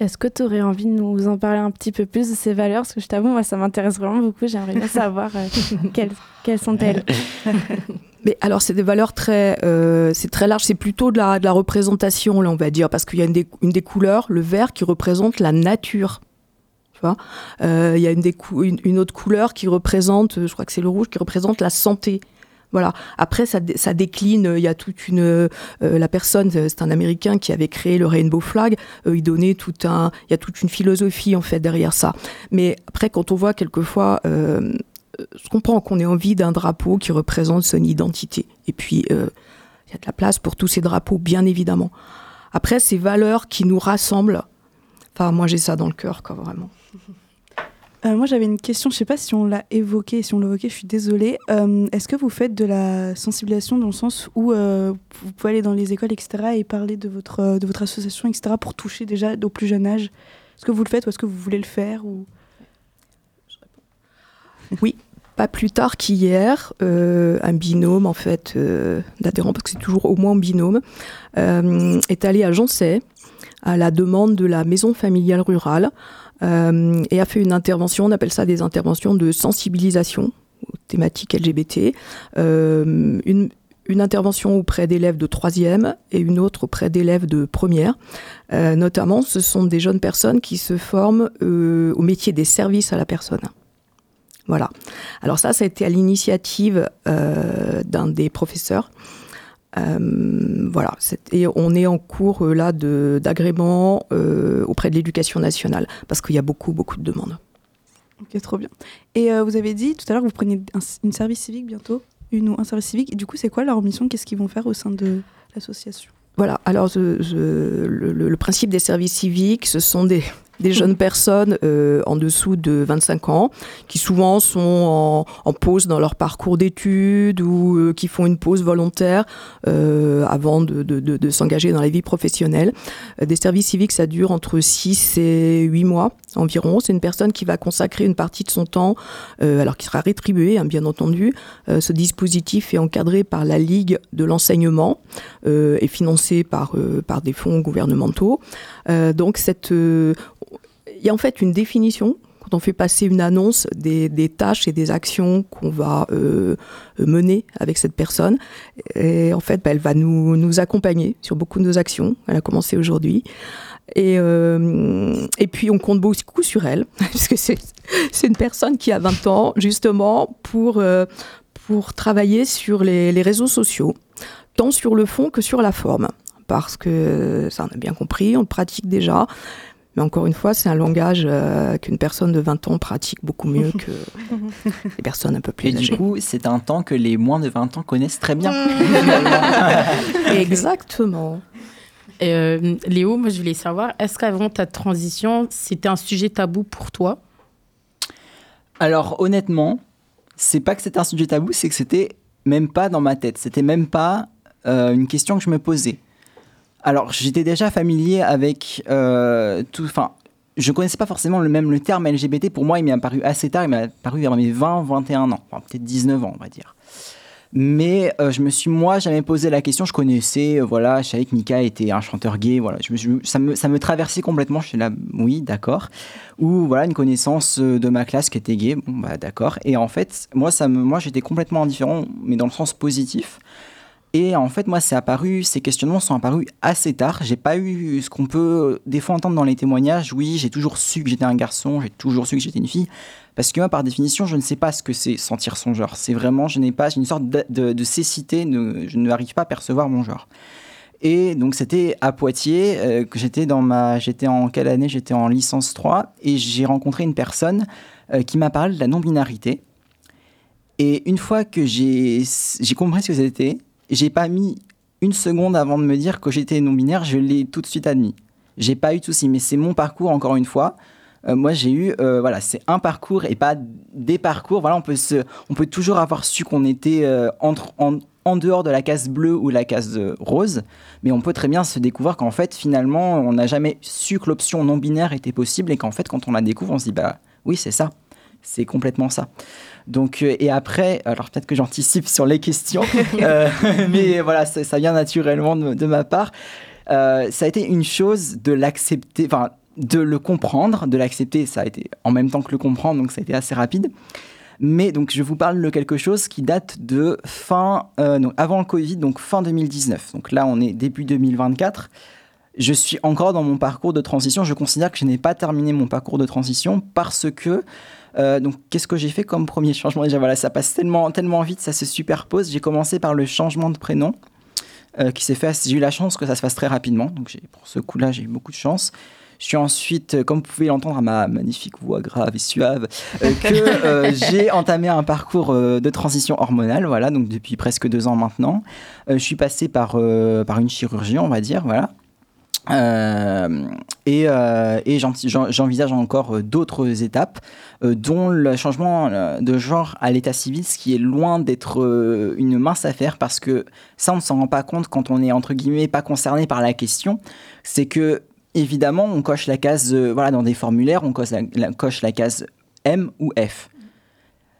Est-ce que tu aurais envie de nous en parler un petit peu plus de ces valeurs? Parce que je t'avoue, moi, ça m'intéresse vraiment beaucoup. J'aimerais bien savoir euh, (laughs) quelles, quelles sont-elles. (laughs) Mais alors, c'est des valeurs très, euh, c'est très large. C'est plutôt de la, de la représentation, là, on va dire, parce qu'il y a une des, une des couleurs, le vert, qui représente la nature. Euh, Il y a une, des cou- une autre couleur qui représente, euh, je crois que c'est le rouge, qui représente la santé. Voilà. Après, ça, dé- ça décline. Il y a toute une. euh, la personne, euh, c'est un Américain qui avait créé le Rainbow Flag. Euh, il donnait tout un. Il y a toute une philosophie en fait derrière ça. Mais après, quand on voit quelquefois. euh, je comprends qu'on ait envie d'un drapeau qui représente son identité. Et puis, euh, il y a de la place pour tous ces drapeaux, bien évidemment. Après, ces valeurs qui nous rassemblent, enfin, moi, j'ai ça dans le cœur, quoi, vraiment. (laughs) Euh, moi, j'avais une question, je sais pas si on l'a évoqué, si on l'a évoqué, je suis désolée. Euh, Est-ce que vous faites de la sensibilisation dans le sens où euh, vous pouvez aller dans les écoles, etc., et parler de votre, de votre association, etc., pour toucher déjà au plus jeune âge? Est-ce que vous le faites ou est-ce que vous voulez le faire ou... Oui, pas plus tard qu'hier, un binôme, en fait, euh, d'adhérents, parce que c'est toujours au moins un binôme, est allé à Joncey, à la demande de la maison familiale rurale, et a fait une intervention, on appelle ça des interventions de sensibilisation aux thématiques LGBT. Euh, une, intervention auprès d'élèves de troisième et une autre auprès d'élèves de première. Euh, notamment, ce sont des jeunes personnes qui se forment euh, au métier des services à la personne. Voilà. Alors ça, ça a été à l'initiative euh, d'un des professeurs. Euh, voilà. Et on est en cours euh, là d'agrément euh, auprès de l'éducation nationale parce qu'il y a beaucoup, beaucoup de demandes. Ok, trop bien. Et euh, vous avez dit tout à l'heure que vous preniez un, une service civique bientôt Une ou un service civique. Et du coup, c'est quoi leur mission? Qu'est-ce qu'ils vont faire au sein de l'association? Voilà, alors je- je- le, le- le principe des services civiques, ce sont des, des jeunes personnes euh, en dessous de 25 ans qui souvent sont en, en pause dans leur parcours d'études ou euh, qui font une pause volontaire euh, avant de, s'engager dans la vie professionnelle. Euh, des services civiques, ça dure entre 6 et 8 mois environ. C'est une personne qui va consacrer une partie de son temps, alors qui sera rétribuée, hein, bien entendu. Ce dispositif est encadré par la Ligue de l'enseignement et financé par, par des fonds gouvernementaux. Euh, donc, cette, euh, il y a en fait une définition quand on fait passer une annonce des, tâches et des actions qu'on va euh, mener avec cette personne. Et en fait, elle va nous, accompagner sur beaucoup de nos actions. Elle a commencé aujourd'hui. Et, puis, on compte beaucoup sur elle, (laughs) puisque c'est c'est une personne qui a 20 ans, justement, pour, pour travailler sur les réseaux sociaux, tant sur le fond que sur la forme. Parce que, ça, on a bien compris, on le pratique déjà. Mais encore une fois, c'est un langage euh, qu'une personne de 20 ans pratique beaucoup mieux (laughs) que les personnes un peu plus Et âgées. du coup, c'est un temps que les moins de 20 ans connaissent très bien. (laughs) Exactement. Et, euh, Léo, moi je voulais savoir, est-ce qu'avant ta transition, c'était un sujet tabou pour toi? Alors honnêtement, c'est pas que c'était un sujet tabou, c'est que c'était même pas dans ma tête. C'était même pas euh, une question que je me posais. Alors, j'étais déjà familier avec euh, tout. Enfin, je ne connaissais pas forcément le même le terme LGBT. Pour moi, il m'est apparu assez tard. Il m'est apparu vers mes 20, 21 ans. Peut-être 19 ans, on va dire. Mais euh, je me suis, moi, jamais posé la question. Je connaissais, euh, voilà, je savais que Nika était un chanteur gay. Voilà, ça, me, traversait complètement. Je suis là, oui, d'accord. Ou voilà, une connaissance euh, de ma classe qui était gay. Bon, bah, d'accord. Et en fait, moi, ça moi, j'étais complètement indifférent, mais dans le sens positif. Et en fait, moi, c'est apparu, ces questionnements sont apparus assez tard. J'ai pas eu ce qu'on peut des fois entendre dans les témoignages. Oui, j'ai toujours su que j'étais un garçon, j'ai toujours su que j'étais une fille. Parce que moi, par définition, je ne sais pas ce que c'est sentir son genre. C'est vraiment, je n'ai pas, j'ai une sorte de, de- de cécité, de- je n'arrive pas à percevoir mon genre. Et donc, c'était à Poitiers, euh, j'étais dans ma. J'étais en quelle année? J'étais en licence 3, et j'ai rencontré une personne euh, qui m'a parlé de la non-binarité. Et une fois que j'ai compris ce que c'était, j'ai pas mis une seconde avant de me dire que j'étais non-binaire, je l'ai tout de suite admis. J'ai pas eu de souci, mais c'est mon parcours encore une fois. Euh, moi, j'ai eu, euh, voilà, c'est un parcours et pas des parcours. Voilà, on peut se, on peut toujours avoir su qu'on était euh, entre, en, en dehors de la case bleue ou la case rose, mais on peut très bien se découvrir qu'en fait, finalement, on n'a jamais su que l'option non binaire était possible et qu'en fait, quand on la découvre, on se dit bah oui, c'est ça, c'est complètement ça. Donc, euh, et après, alors peut-être que j'anticipe sur les questions, (laughs) euh, mais voilà, ça, ça vient naturellement de, de ma part. Euh, ça a été une chose de l'accepter, enfin, de le comprendre, de l'accepter, ça a été en même temps que le comprendre, donc ça a été assez rapide. Mais donc, je vous parle de quelque chose qui date de fin, euh, donc avant le Covid, donc fin 2019. Donc là, on est début 2024. Je suis encore dans mon parcours de transition. Je considère que je n'ai pas terminé mon parcours de transition parce que euh, donc, qu'est-ce que j'ai fait comme premier changement? Déjà, voilà, ça passe tellement, tellement vite, ça se superpose. J'ai commencé par le changement de prénom euh, qui s'est fait. J'ai eu la chance que ça se fasse très rapidement. Donc, pour ce coup-là, j'ai eu beaucoup de chance. Je suis ensuite, euh, comme vous pouvez l'entendre à ma magnifique voix grave et suave, euh, (laughs) que euh, j'ai entamé un parcours de transition hormonale, voilà, donc depuis presque deux ans maintenant. Je suis passé par, par une chirurgie, on va dire, voilà. Euh, et euh, j'envisage encore euh, d'autres étapes, dont le changement de genre à l'état civil, ce qui est loin d'être une mince affaire, parce que ça, on ne s'en rend pas compte quand on est, entre guillemets, pas concerné par la question. C'est que, évidemment, on coche la case, voilà, dans des formulaires, on coche la, la- coche la case M ou F.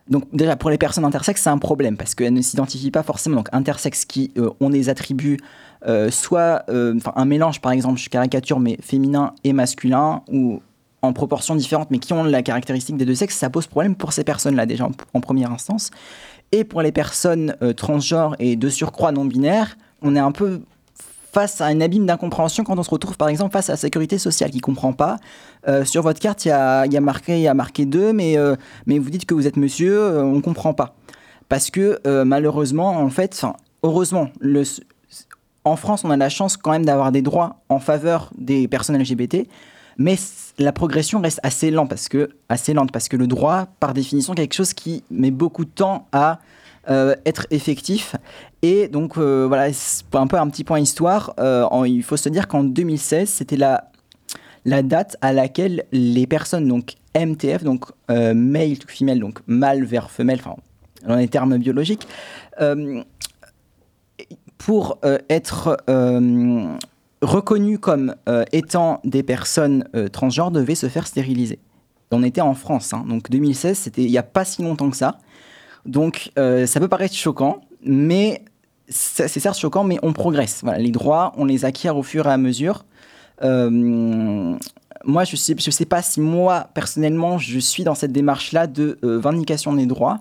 Donc déjà pour les personnes intersexes c'est un problème parce qu'elles ne s'identifient pas forcément. Donc intersexes qui euh, ont des attributs euh, soit euh, un mélange par exemple je caricature mais féminin et masculin ou en proportions différentes mais qui ont la caractéristique des deux sexes ça pose problème pour ces personnes là déjà en, première instance. Et pour les personnes euh, transgenres et de surcroît non binaires on est un peu face à un abîme d'incompréhension quand on se retrouve par exemple face à la sécurité sociale qui comprend pas. Sur votre carte, il y a, y marqué, y a marqué deux, mais, mais vous dites que vous êtes monsieur, euh, on comprend pas. Parce que malheureusement, en fait, heureusement, le, en France, on a la chance quand même d'avoir des droits en faveur des personnes LGBT, mais la progression reste assez lente parce que, assez lente parce que le droit, par définition, quelque chose qui met beaucoup de temps à euh, être effectif. Et donc, euh, voilà, un peu un petit point histoire. euh, il faut se dire qu'en 2016, c'était la, la date à laquelle les personnes, donc MTF, donc euh, male to female, donc mâle vers femelle, enfin, dans les termes biologiques, pour euh, être euh, reconnus comme euh, étant des personnes transgenres, devaient se faire stériliser. On était en France, hein, donc 2016, c'était il n'y a pas si longtemps que ça. Donc ça peut paraître choquant, mais c'est certes choquant, mais on progresse. Voilà, les droits, on les acquiert au fur et à mesure. Moi, je ne sais, pas si moi, personnellement, je suis dans cette démarche-là de vindication des droits.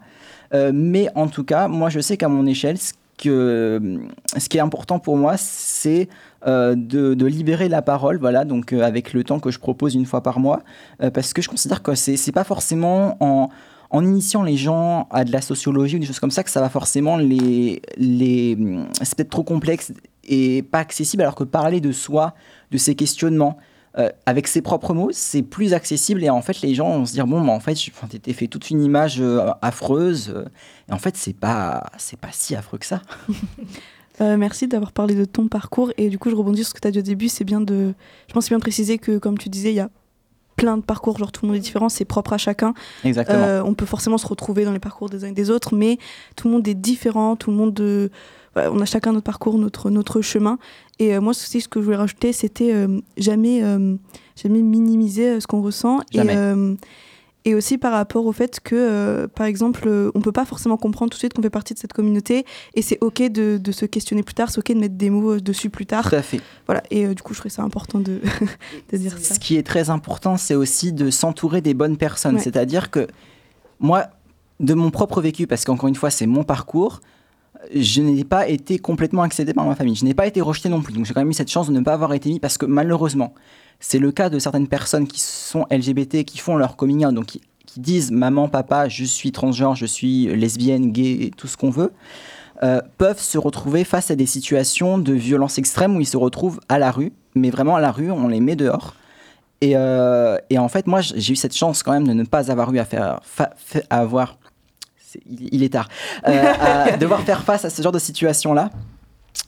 Mais en tout cas, moi, je sais qu'à mon échelle, ce, que, ce qui est important pour moi, c'est euh, de, libérer la parole, voilà, donc euh, avec le temps que je propose une fois par mois, euh, parce que je considère que c'est pas forcément en, en initiant les gens à de la sociologie ou des choses comme ça que ça va forcément les... les c'est peut-être trop complexe et pas accessible, alors que parler de soi, de ses questionnements, euh, avec ses propres mots, c'est plus accessible et en fait les gens vont se dire bon, mais en fait, t'es fait toute une image euh, affreuse euh, et en fait c'est pas c'est pas si affreux que ça. (laughs) Merci d'avoir parlé de ton parcours et du coup je rebondis sur ce que tu as dit au début, c'est bien de je pense que c'est bien de préciser que comme tu disais, il y a plein de parcours, genre tout le monde est différent, c'est propre à chacun. Exactement. On peut forcément se retrouver dans les parcours des uns et des autres, mais tout le monde est différent, tout le monde on a chacun notre parcours, notre, notre chemin. Et euh, moi, aussi, ce que je voulais rajouter, c'était euh, jamais, euh, jamais minimiser ce qu'on ressent. Jamais. Et, et aussi par rapport au fait que, euh, par exemple, euh, on peut pas forcément comprendre tout de suite qu'on fait partie de cette communauté. Et c'est OK de, de se questionner plus tard, c'est OK de mettre des mots dessus plus tard. Tout à fait. Voilà. Et euh, du coup, je trouvais ça important de, (laughs) de dire ça. Ce qui est très important, c'est aussi de s'entourer des bonnes personnes. Ouais. C'est-à-dire que moi, de mon propre vécu, parce qu'encore une fois, c'est mon parcours, je n'ai pas été complètement accédé par ma famille. Je n'ai pas été rejeté non plus. Donc j'ai quand même eu cette chance de ne pas avoir été mis parce que malheureusement, c'est le cas de certaines personnes qui sont LGBT, qui font leur coming out, donc qui, disent maman, papa, je suis transgenre, je suis lesbienne, gay, tout ce qu'on veut. euh, peuvent se retrouver face à des situations de violence extrême où ils se retrouvent à la rue, mais vraiment à la rue, on les met dehors. Et, euh, et en fait, moi, j'ai eu cette chance quand même de ne pas avoir eu à faire, fa- fa- à avoir, il, il est tard, euh, à (laughs) devoir faire face à ce genre de situation-là.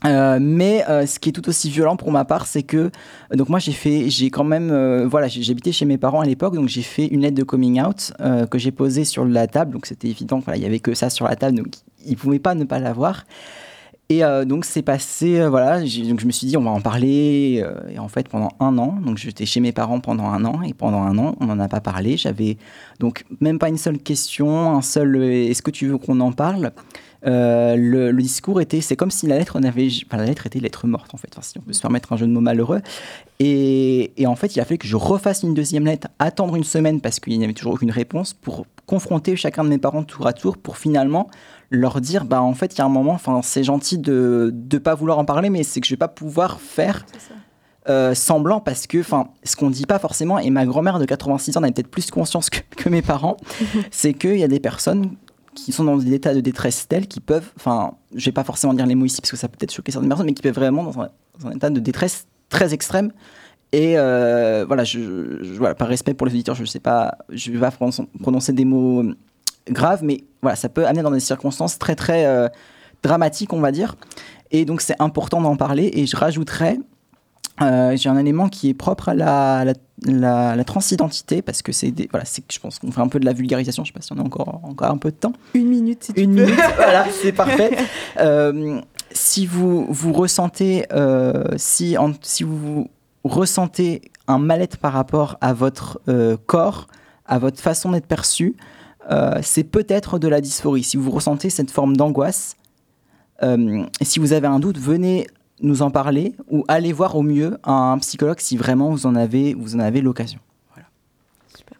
Euh, mais euh, ce qui est tout aussi violent pour ma part, c'est que donc moi j'ai fait, j'ai quand même, voilà, j'habitais chez mes parents à l'époque, donc j'ai fait une lettre de coming out que j'ai posée sur la table, donc c'était évident, voilà, il y avait que ça sur la table, donc ils pouvaient pas ne pas l'avoir. Et euh, donc c'est passé, euh, voilà, donc je me suis dit on va en parler, euh, et en fait pendant un an, donc j'étais chez mes parents pendant un an, et pendant un an on n'en a pas parlé, j'avais donc même pas une seule question, un seul est-ce que tu veux qu'on en parle? Le, discours était, c'est comme si la lettre n'avait, la lettre était lettre morte en fait, si on peut se permettre un jeu de mots malheureux. Et, et en fait, il a fallu que je refasse une deuxième lettre, attendre une semaine parce qu'il n'y avait toujours aucune réponse pour confronter chacun de mes parents tour à tour pour finalement leur dire, bah en fait, il y a un moment, enfin, c'est gentil de ne pas vouloir en parler, mais c'est que je vais pas pouvoir faire. euh, semblant parce que enfin ce qu'on dit pas forcément et ma grand-mère de 86 ans en avait peut-être plus conscience que, que mes parents (laughs) c'est qu'il y a des personnes qui sont dans des états de détresse tels qui peuvent, enfin, je vais pas forcément dire les mots ici parce que ça peut peut-être choquer certaines personnes, mais qui peuvent vraiment dans un, dans un état de détresse très extrême. Et euh, voilà, je, je- voilà, par respect pour les auditeurs, je sais pas, je vais pas prononcer des mots graves, mais voilà, ça peut amener dans des circonstances très très euh, dramatiques, on va dire. Et donc c'est important d'en parler. Et je rajouterais, euh, j'ai un élément qui est propre à la, la, la- la transidentité, parce que c'est voilà, c'est je pense qu'on fait un peu de la vulgarisation, je sais pas si on a encore, encore un peu de temps. Une minute, si tu Une minute, (laughs) voilà, c'est parfait. Euh, si vous, vous ressentez, si, en- si vous ressentez un mal-être par rapport à votre corps, à votre façon d'être perçu, euh, c'est peut-être de la dysphorie. Si vous ressentez cette forme d'angoisse, euh, si vous avez un doute, venez nous en parler ou allez voir au mieux un psychologue si vraiment vous en avez, vous en avez l'occasion.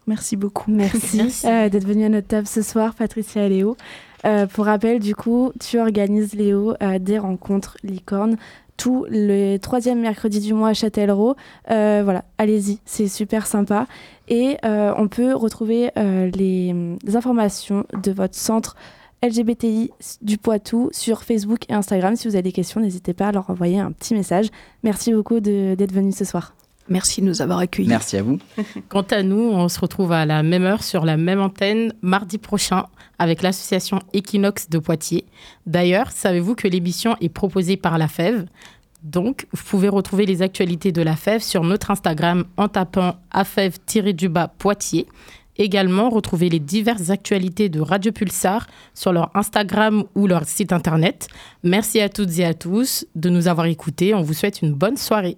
Merci beaucoup. Merci, euh, d'être venu à notre table ce soir, Patricia et Léo. Euh, pour rappel, du coup, tu organises, Léo, euh, des rencontres licornes tous les troisième mercredi du mois à Châtellerault. Euh, voilà, allez-y, c'est super sympa. Et euh, on peut retrouver euh, les, les informations de votre centre LGBTI du Poitou sur Facebook et Instagram. Si vous avez des questions, n'hésitez pas à leur envoyer un petit message. Merci beaucoup d'être venu ce soir. Merci de nous avoir accueillis. Merci à vous. (laughs) Quant à nous, on se retrouve à la même heure sur la même antenne mardi prochain avec l'association Equinox de Poitiers. D'ailleurs, savez-vous que l'émission est proposée par la FEV Donc, vous pouvez retrouver les actualités de la FEV sur notre Instagram en tapant afev-du-bas Poitiers. Également, retrouvez les diverses actualités de Radio Pulsar sur leur Instagram ou leur site internet. Merci à toutes et à tous de nous avoir écoutés. On vous souhaite une bonne soirée.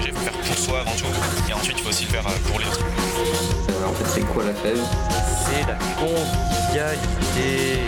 pour soi avant tout, et ensuite il faut aussi le faire euh, pour les autres. Alors, en fait, c'est quoi la fève? C'est la convivialité.